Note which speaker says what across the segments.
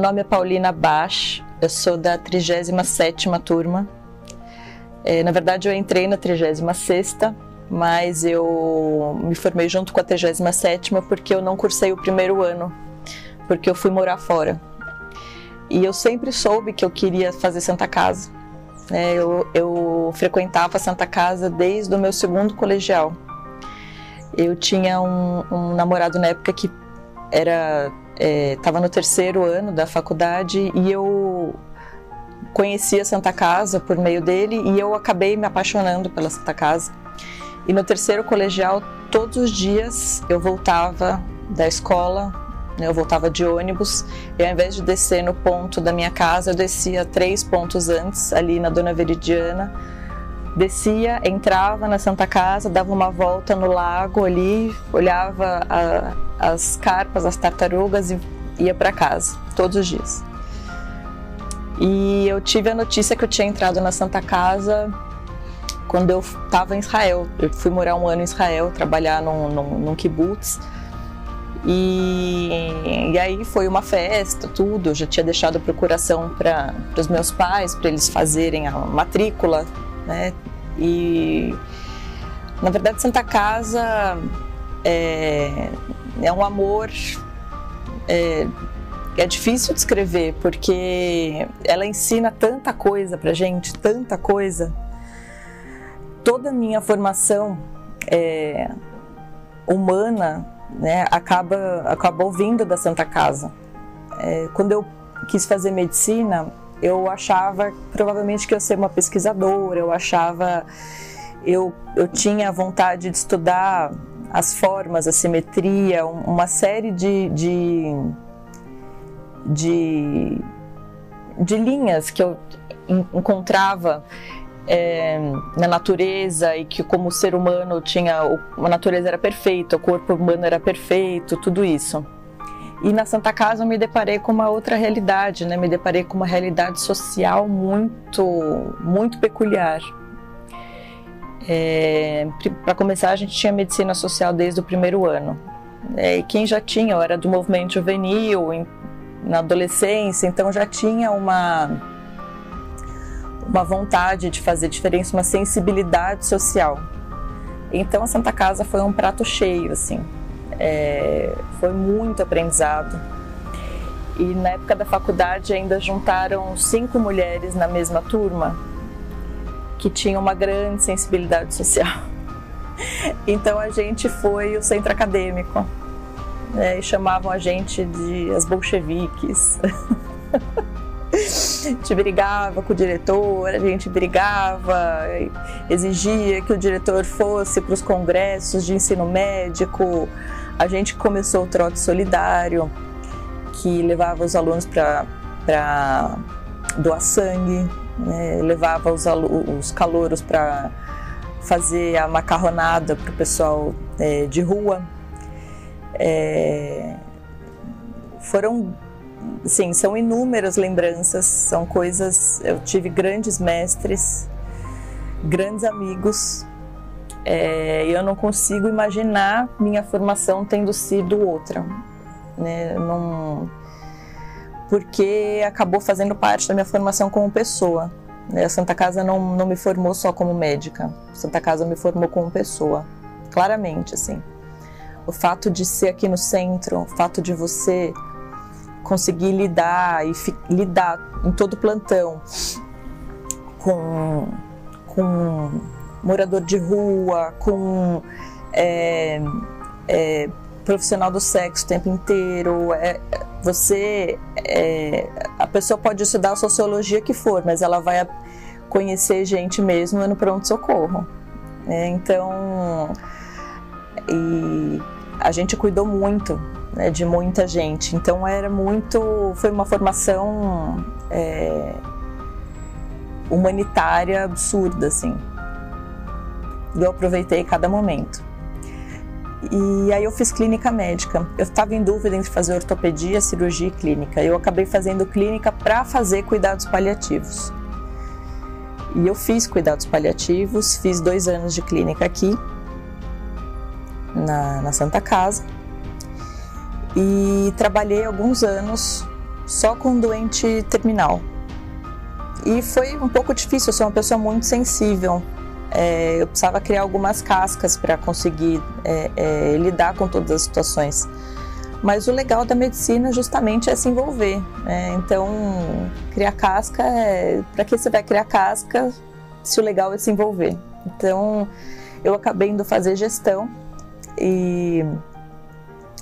Speaker 1: meu nome é Paulina Bach, eu sou da 37ª turma. É, na verdade, eu entrei na 36ª, mas eu me formei junto com a 37ª porque eu não cursei o primeiro ano, porque eu fui morar fora. E eu sempre soube que eu queria fazer Santa Casa. É, eu, eu frequentava Santa Casa desde o meu segundo colegial. Eu tinha um, um namorado na época que era estava é, no terceiro ano da faculdade e eu conheci a Santa Casa por meio dele e eu acabei me apaixonando pela Santa Casa. E no terceiro colegial, todos os dias eu voltava da escola, né, eu voltava de ônibus e ao invés de descer no ponto da minha casa, eu descia três pontos antes, ali na Dona Veridiana. Descia, entrava na Santa Casa, dava uma volta no lago ali, olhava a, as carpas, as tartarugas e ia para casa todos os dias. E eu tive a notícia que eu tinha entrado na Santa Casa quando eu estava em Israel. Eu fui morar um ano em Israel, trabalhar num, num, num kibbutz. E, e, aí foi uma festa, tudo. Eu já tinha deixado procuração para os meus pais, para eles fazerem a matrícula, né? E na verdade Santa Casa é, é um amor é, é difícil de escrever porque ela ensina tanta coisa pra gente, tanta coisa. Toda a minha formação é, humana né, acaba, acabou vindo da Santa Casa. É, quando eu quis fazer medicina, eu achava provavelmente que eu ser uma pesquisadora, eu achava, eu, eu tinha vontade de estudar as formas, a simetria, uma série de, de, de, de linhas que eu encontrava é, na natureza e que como ser humano tinha a natureza era perfeita, o corpo humano era perfeito, tudo isso. E na Santa Casa eu me deparei com uma outra realidade, né? Me deparei com uma realidade social muito, muito peculiar. É, Para começar, a gente tinha medicina social desde o primeiro ano. É, e quem já tinha, eu era do movimento juvenil, em, na adolescência, então já tinha uma, uma vontade de fazer diferença, uma sensibilidade social. Então a Santa Casa foi um prato cheio, assim. É, foi muito aprendizado. E na época da faculdade ainda juntaram cinco mulheres na mesma turma que tinha uma grande sensibilidade social. Então a gente foi o centro acadêmico né, e chamavam a gente de as bolcheviques. a gente brigava com o diretor, a gente brigava, exigia que o diretor fosse para os congressos de ensino médico. A gente começou o trote solidário, que levava os alunos para doar sangue né, levava os, os calouros para fazer a macarronada para o pessoal é, de rua. É, foram, sim, são inúmeras lembranças, são coisas. Eu tive grandes mestres, grandes amigos. É, eu não consigo imaginar minha formação tendo sido outra. Né? Não, porque acabou fazendo parte da minha formação como pessoa. A Santa Casa não, não me formou só como médica, a Santa Casa me formou como pessoa, claramente, assim. O fato de ser aqui no centro, o fato de você conseguir lidar e lidar em todo plantão com, com morador de rua, com é, é, profissional do sexo o tempo inteiro. É, você, é, a pessoa pode estudar a sociologia que for, mas ela vai conhecer gente mesmo no pronto socorro. É, então, e a gente cuidou muito né, de muita gente. Então era muito, foi uma formação é, humanitária absurda, assim. Eu aproveitei cada momento. E aí eu fiz clínica médica. Eu estava em dúvida entre fazer ortopedia, cirurgia e clínica. Eu acabei fazendo clínica para fazer cuidados paliativos. E eu fiz cuidados paliativos, fiz dois anos de clínica aqui, na, na Santa Casa. E trabalhei alguns anos só com doente terminal. E foi um pouco difícil, eu sou uma pessoa muito sensível. É, eu precisava criar algumas cascas para conseguir é, é, lidar com todas as situações. Mas o legal da medicina justamente é se envolver. Né? Então, criar casca é. Para que você vai criar casca se o legal é se envolver? Então, eu acabei indo fazer gestão e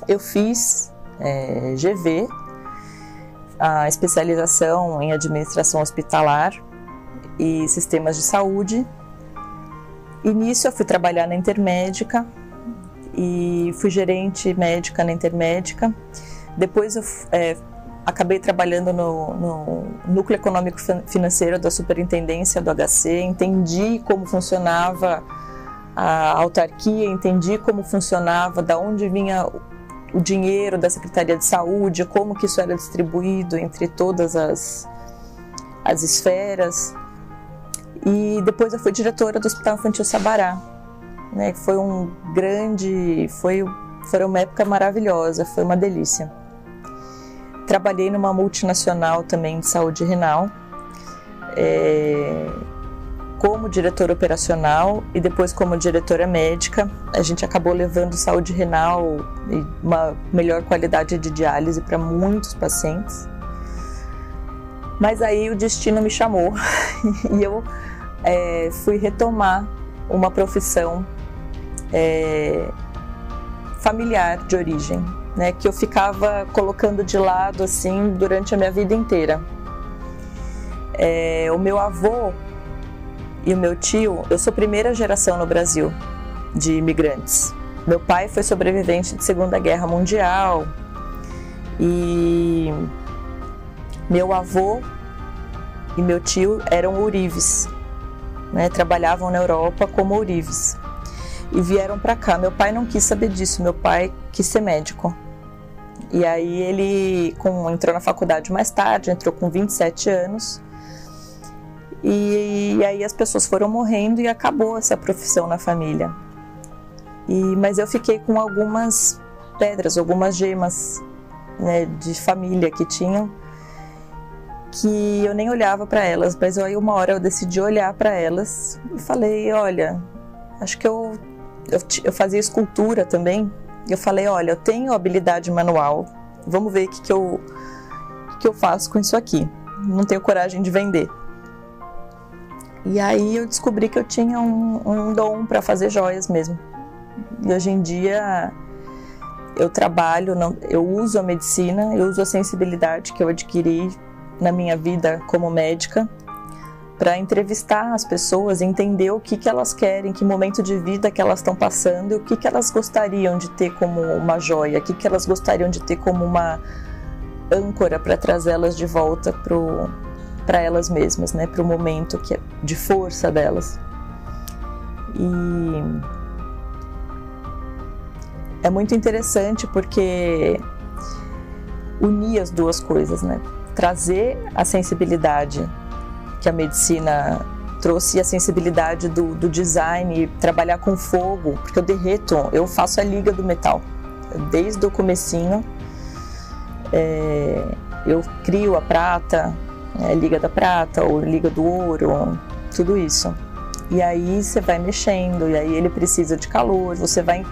Speaker 1: eu fiz é, GV, a especialização em administração hospitalar e sistemas de saúde. Nisso eu fui trabalhar na Intermédica e fui gerente médica na Intermédica. Depois eu é, acabei trabalhando no, no, núcleo econômico financeiro da superintendência do HC, entendi como funcionava a autarquia, entendi como funcionava, da onde vinha o dinheiro da Secretaria de Saúde, como que isso era distribuído entre todas as, as esferas. E depois eu fui diretora do Hospital Infantil Sabará, né, foi um grande, foi, foi uma época maravilhosa, foi uma delícia. Trabalhei numa multinacional também de saúde renal, é, como diretora operacional e depois como diretora médica. A gente acabou levando saúde renal e uma melhor qualidade de diálise para muitos pacientes. Mas aí o destino me chamou e eu é, fui retomar uma profissão é, familiar de origem, né, que eu ficava colocando de lado assim durante a minha vida inteira. É, o meu avô e o meu tio, eu sou primeira geração no Brasil de imigrantes. Meu pai foi sobrevivente de Segunda Guerra Mundial e meu avô e meu tio eram ourives, né, trabalhavam na Europa como ourives e vieram para cá. Meu pai não quis saber disso, meu pai quis ser médico. E aí ele com, entrou na faculdade mais tarde, entrou com 27 anos. E, e aí as pessoas foram morrendo e acabou essa profissão na família. E, mas eu fiquei com algumas pedras, algumas gemas né, de família que tinham que eu nem olhava para elas, mas aí uma hora eu decidi olhar para elas e falei, olha, acho que eu eu, eu fazia escultura também. Eu falei, olha, eu tenho habilidade manual, vamos ver o que, que, eu, que, que eu faço com isso aqui. Não tenho coragem de vender. E aí eu descobri que eu tinha um, um dom para fazer joias mesmo. E hoje em dia eu trabalho, eu uso a medicina, eu uso a sensibilidade que eu adquiri na minha vida como médica para entrevistar as pessoas, entender o que, que elas querem, que momento de vida que elas estão passando, e o que, que elas gostariam de ter como uma joia, o que, que elas gostariam de ter como uma âncora para trazê-las de volta para elas mesmas, né, para o momento que é de força delas. E é muito interessante porque unir as duas coisas, né? Trazer a sensibilidade que a medicina trouxe a sensibilidade do, do design, trabalhar com fogo, porque eu derreto, eu faço a liga do metal, desde o comecinho, é, eu crio a prata, a é, liga da prata ou liga do ouro, tudo isso. E aí você vai mexendo, e aí ele precisa de calor, você vai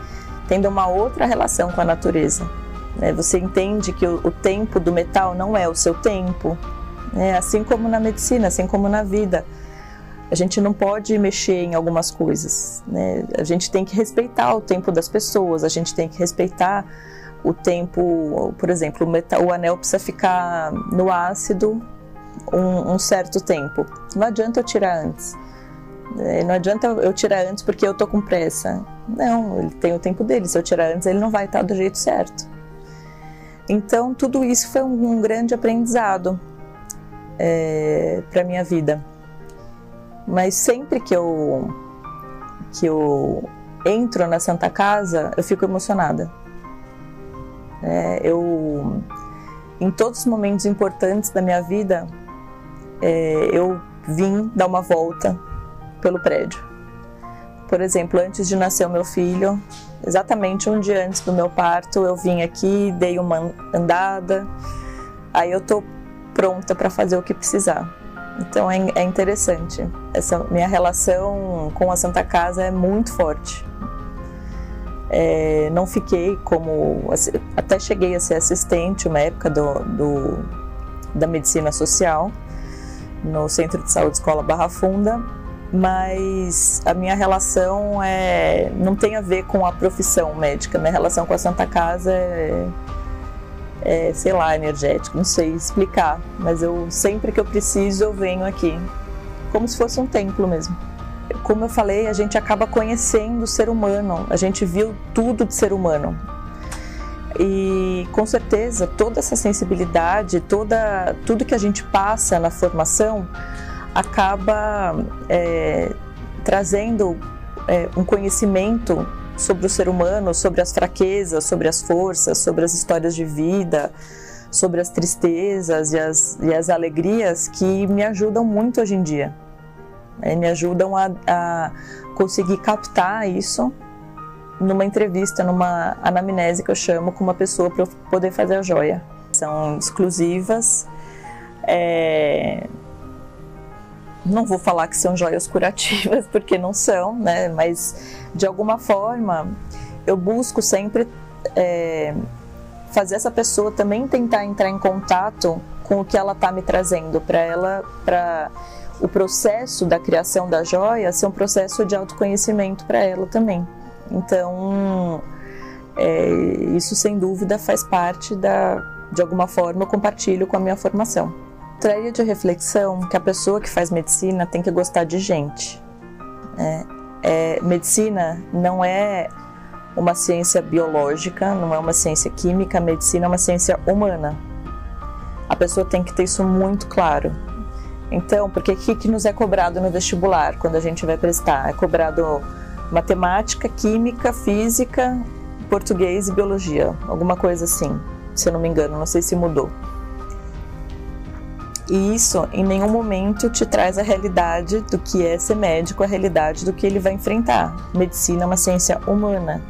Speaker 1: tendo uma outra relação com a natureza. Né? Você entende que o, o tempo do metal não é o seu tempo, é, assim como na medicina, assim como na vida. A gente não pode mexer em algumas coisas. Né? A gente tem que respeitar o tempo das pessoas, a gente tem que respeitar o tempo, por exemplo, o, metal, o anel precisa ficar no ácido um, um, certo tempo. Não adianta eu tirar antes. É, não adianta eu tirar antes porque eu tô com pressa. Não, ele tem o tempo dele. Se eu tirar antes, ele não vai estar do jeito certo. Então, tudo isso foi um, um grande aprendizado é, para minha vida. Mas sempre que eu que eu entro na Santa Casa, eu fico emocionada. É, eu em todos os momentos importantes da minha vida, é, eu vim dar uma volta pelo prédio. Por exemplo, antes de nascer o meu filho, exatamente um dia antes do meu parto, eu vim aqui, dei uma andada, Aí eu tô pronta para fazer o que precisar. Então é, é interessante. Essa minha relação com a Santa Casa é muito forte. É, não fiquei como. Até cheguei a ser assistente uma época do, do, da medicina social no Centro de Saúde Escola Barra Funda, mas a minha relação é, não tem a ver com a profissão médica. Minha relação com a Santa Casa é, é, sei lá, energético, não sei explicar, mas eu sempre que eu preciso eu venho aqui, como se fosse um templo mesmo. Como eu falei, a gente acaba conhecendo o ser humano, a gente viu tudo de ser humano. E com certeza toda essa sensibilidade, toda, tudo que a gente passa na formação acaba é, trazendo é, um conhecimento sobre o ser humano, sobre as fraquezas, sobre as forças, sobre as histórias de vida, sobre as tristezas e as, e as alegrias que me ajudam muito hoje em dia. É, me ajudam a, a conseguir captar isso numa entrevista, numa anamnese que eu chamo com uma pessoa para eu poder fazer a joia. São exclusivas. É... Não vou falar que são joias curativas, porque não são, né? Mas de alguma forma eu busco sempre é, fazer essa pessoa também tentar entrar em contato com o que ela está me trazendo para ela, para o processo da criação da joia ser um processo de autoconhecimento para ela também. Então, é, isso sem dúvida faz parte da, de alguma forma, eu compartilho com a minha formação. Traria de reflexão que a pessoa que faz medicina tem que gostar de gente. É, é, medicina não é uma ciência biológica, não é uma ciência química, medicina é uma ciência humana. A pessoa tem que ter isso muito claro. Então, porque o que, que nos é cobrado no vestibular quando a gente vai prestar? É cobrado matemática, química, física, português e biologia, alguma coisa assim, se eu não me engano, não sei se mudou. E isso em nenhum momento te traz a realidade do que é ser médico, a realidade do que ele vai enfrentar. Medicina é uma ciência humana.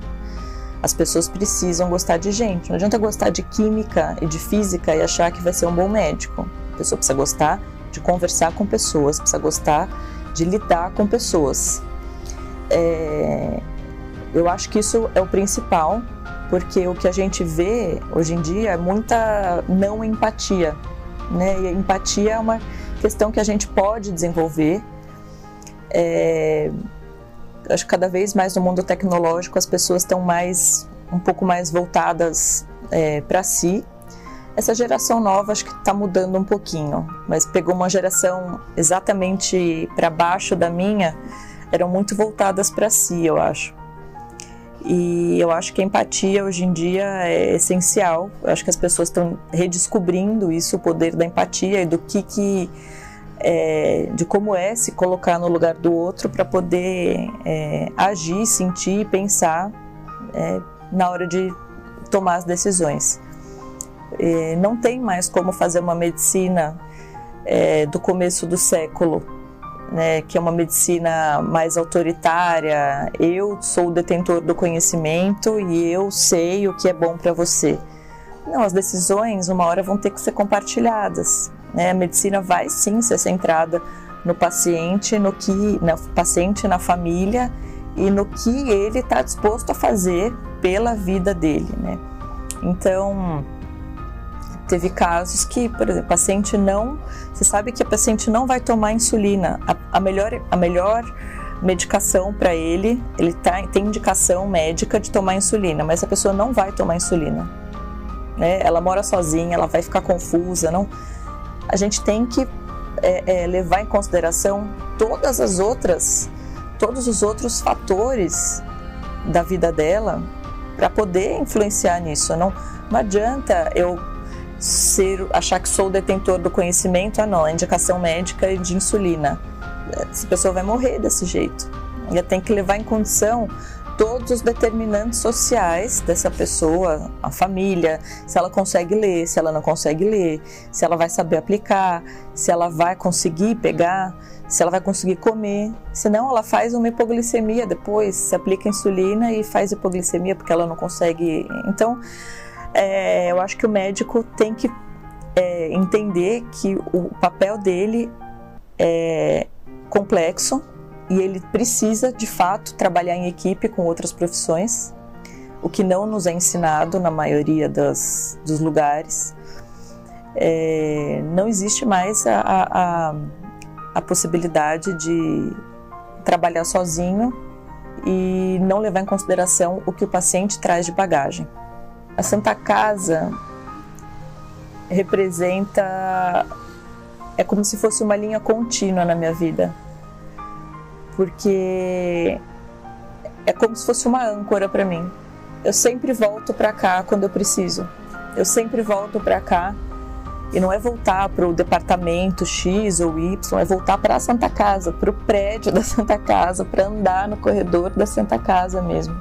Speaker 1: As pessoas precisam gostar de gente. Não adianta gostar de química e de física e achar que vai ser um bom médico. A pessoa precisa gostar de conversar com pessoas, precisa gostar de lidar com pessoas é, eu acho que isso é o principal, porque o que a gente vê hoje em dia é muita não empatia. Né? E a empatia é uma questão que a gente pode desenvolver. É, acho que cada vez mais no mundo tecnológico as pessoas estão mais um pouco mais voltadas é, para si. Essa geração nova acho que está mudando um pouquinho, mas pegou uma geração exatamente para baixo da minha eram muito voltadas para si, eu acho. E eu acho que a empatia hoje em dia é essencial. Eu acho que as pessoas estão redescobrindo isso, o poder da empatia e do que que é, de como é se colocar no lugar do outro para poder é, agir, sentir, pensar é, na hora de tomar as decisões. Não tem mais como fazer uma medicina é, do começo do século né, que é uma medicina mais autoritária. Eu sou o detentor do conhecimento e eu sei o que é bom para você. Não, as decisões uma hora vão ter que ser compartilhadas. Né? A medicina vai sim ser centrada no paciente, no que, na paciente, na família e no que ele está disposto a fazer pela vida dele, né? Então, Teve casos que, por exemplo, paciente não. Você sabe que a paciente não vai tomar insulina. A, a melhor, a melhor medicação para ele, ele tá, tem indicação médica de tomar insulina, mas a pessoa não vai tomar insulina. Né? Ela mora sozinha, ela vai ficar confusa. Não, a gente tem que é, é, levar em consideração todas as outras, todos os outros fatores da vida dela para poder influenciar nisso. Não, não adianta eu ser, achar que sou o detentor do conhecimento, ah não, a indicação médica é de insulina. Essa pessoa vai morrer desse jeito. Ela tem que levar em condição todos os determinantes sociais dessa pessoa, a família, se ela consegue ler, se ela não consegue ler, se ela vai saber aplicar, se ela vai conseguir pegar, se ela vai conseguir comer. Senão ela faz uma hipoglicemia depois, se aplica insulina e faz hipoglicemia porque ela não consegue. Então, é, eu acho que o médico tem que é, entender que o papel dele é complexo e ele precisa, de fato, trabalhar em equipe com outras profissões, o que não nos é ensinado na maioria das, dos lugares. É, não existe mais a, a, a possibilidade de trabalhar sozinho e não levar em consideração o que o paciente traz de bagagem. A Santa Casa representa é como se fosse uma linha contínua na minha vida. Porque é como se fosse uma âncora para mim. Eu sempre volto para cá quando eu preciso. Eu sempre volto para cá e não é voltar para o departamento X ou Y, é voltar para a Santa Casa, para o prédio da Santa Casa, para andar no corredor da Santa Casa mesmo.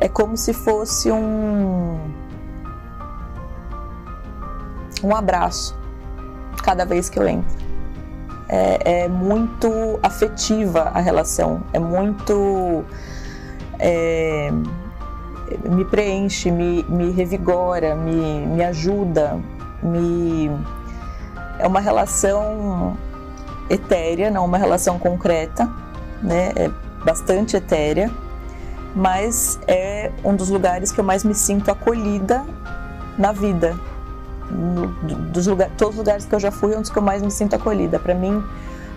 Speaker 1: É como se fosse um um abraço cada vez que eu entro. É, é muito afetiva a relação, é muito. É, me preenche, me, me revigora, me, me ajuda, me. É uma relação etérea, não uma relação concreta, né? É bastante etérea, mas é um dos lugares que eu mais me sinto acolhida na vida, dos lugares, todos os lugares que eu já fui, é um dos que eu mais me sinto acolhida. Para mim,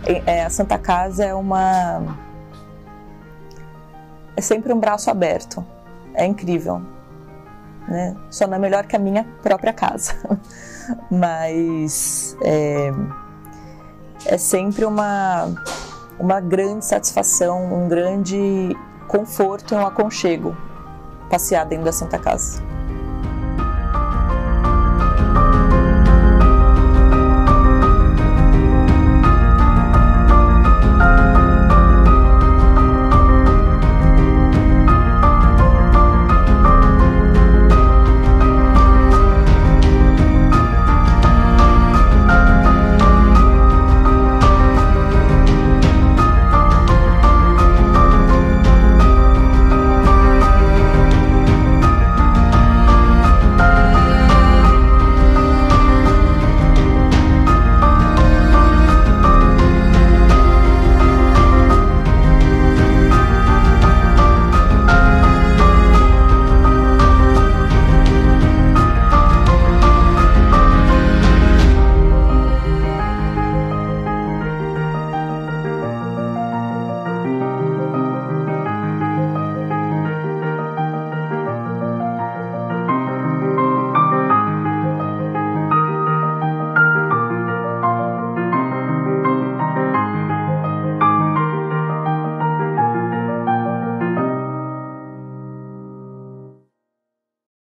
Speaker 1: é, é, a Santa Casa é uma é sempre um braço aberto. É incrível, né? Só não é melhor que a minha própria casa, mas é, é sempre uma uma grande satisfação, um grande conforto e um aconchego passear dentro da Santa Casa.